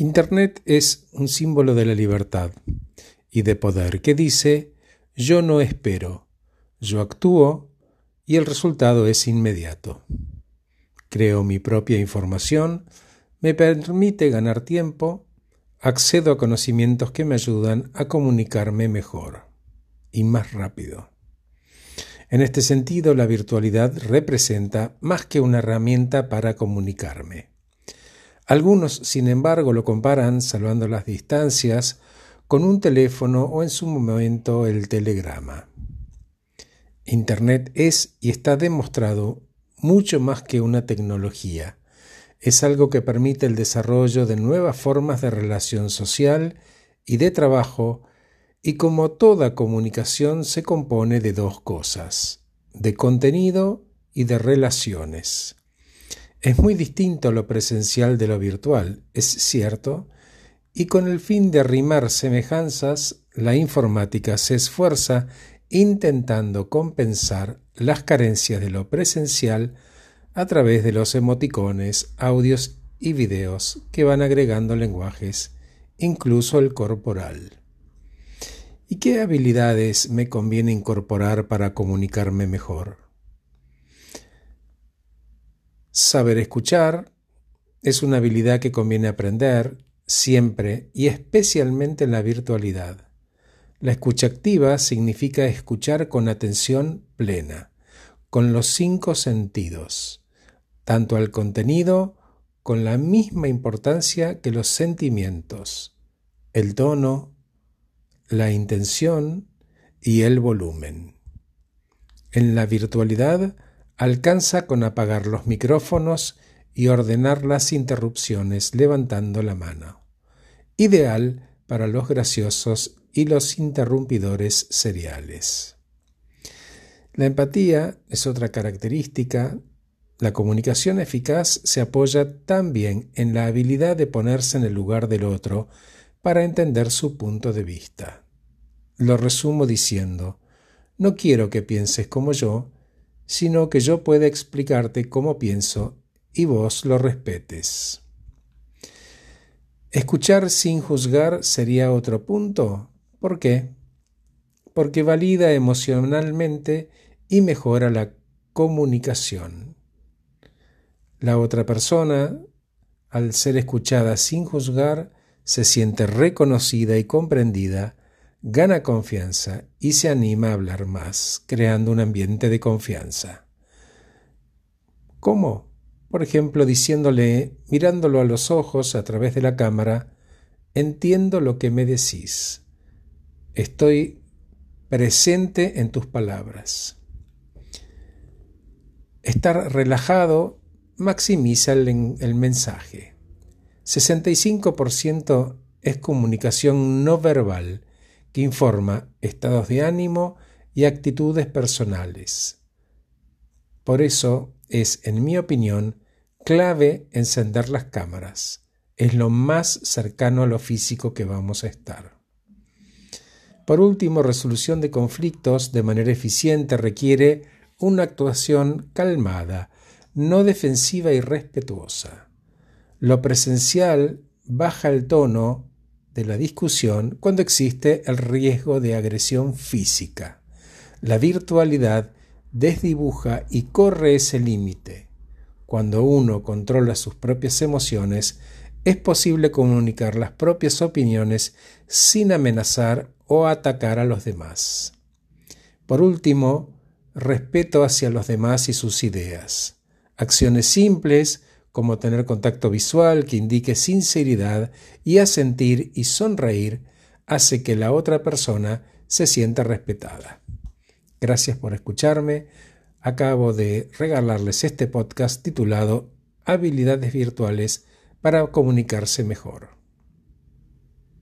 Internet es un símbolo de la libertad y de poder que dice yo no espero, yo actúo y el resultado es inmediato. Creo mi propia información, me permite ganar tiempo, accedo a conocimientos que me ayudan a comunicarme mejor y más rápido. En este sentido, la virtualidad representa más que una herramienta para comunicarme. Algunos, sin embargo, lo comparan, salvando las distancias, con un teléfono o en su momento el telegrama. Internet es y está demostrado mucho más que una tecnología. Es algo que permite el desarrollo de nuevas formas de relación social y de trabajo y como toda comunicación se compone de dos cosas, de contenido y de relaciones. Es muy distinto lo presencial de lo virtual, es cierto, y con el fin de arrimar semejanzas, la informática se esfuerza intentando compensar las carencias de lo presencial a través de los emoticones, audios y videos que van agregando lenguajes, incluso el corporal. ¿Y qué habilidades me conviene incorporar para comunicarme mejor? Saber escuchar es una habilidad que conviene aprender siempre y especialmente en la virtualidad. La escucha activa significa escuchar con atención plena, con los cinco sentidos, tanto al contenido con la misma importancia que los sentimientos, el tono, la intención y el volumen. En la virtualidad, alcanza con apagar los micrófonos y ordenar las interrupciones levantando la mano. Ideal para los graciosos y los interrumpidores seriales. La empatía es otra característica. La comunicación eficaz se apoya también en la habilidad de ponerse en el lugar del otro para entender su punto de vista. Lo resumo diciendo, no quiero que pienses como yo, sino que yo pueda explicarte cómo pienso y vos lo respetes. Escuchar sin juzgar sería otro punto. ¿Por qué? Porque valida emocionalmente y mejora la comunicación. La otra persona, al ser escuchada sin juzgar, se siente reconocida y comprendida gana confianza y se anima a hablar más, creando un ambiente de confianza. ¿Cómo? Por ejemplo, diciéndole, mirándolo a los ojos a través de la cámara, entiendo lo que me decís. Estoy presente en tus palabras. Estar relajado maximiza el, el mensaje. 65% es comunicación no verbal informa estados de ánimo y actitudes personales. Por eso es, en mi opinión, clave encender las cámaras. Es lo más cercano a lo físico que vamos a estar. Por último, resolución de conflictos de manera eficiente requiere una actuación calmada, no defensiva y respetuosa. Lo presencial baja el tono de la discusión cuando existe el riesgo de agresión física. La virtualidad desdibuja y corre ese límite. Cuando uno controla sus propias emociones, es posible comunicar las propias opiniones sin amenazar o atacar a los demás. Por último, respeto hacia los demás y sus ideas. Acciones simples como tener contacto visual que indique sinceridad y asentir y sonreír, hace que la otra persona se sienta respetada. Gracias por escucharme. Acabo de regalarles este podcast titulado Habilidades virtuales para comunicarse mejor.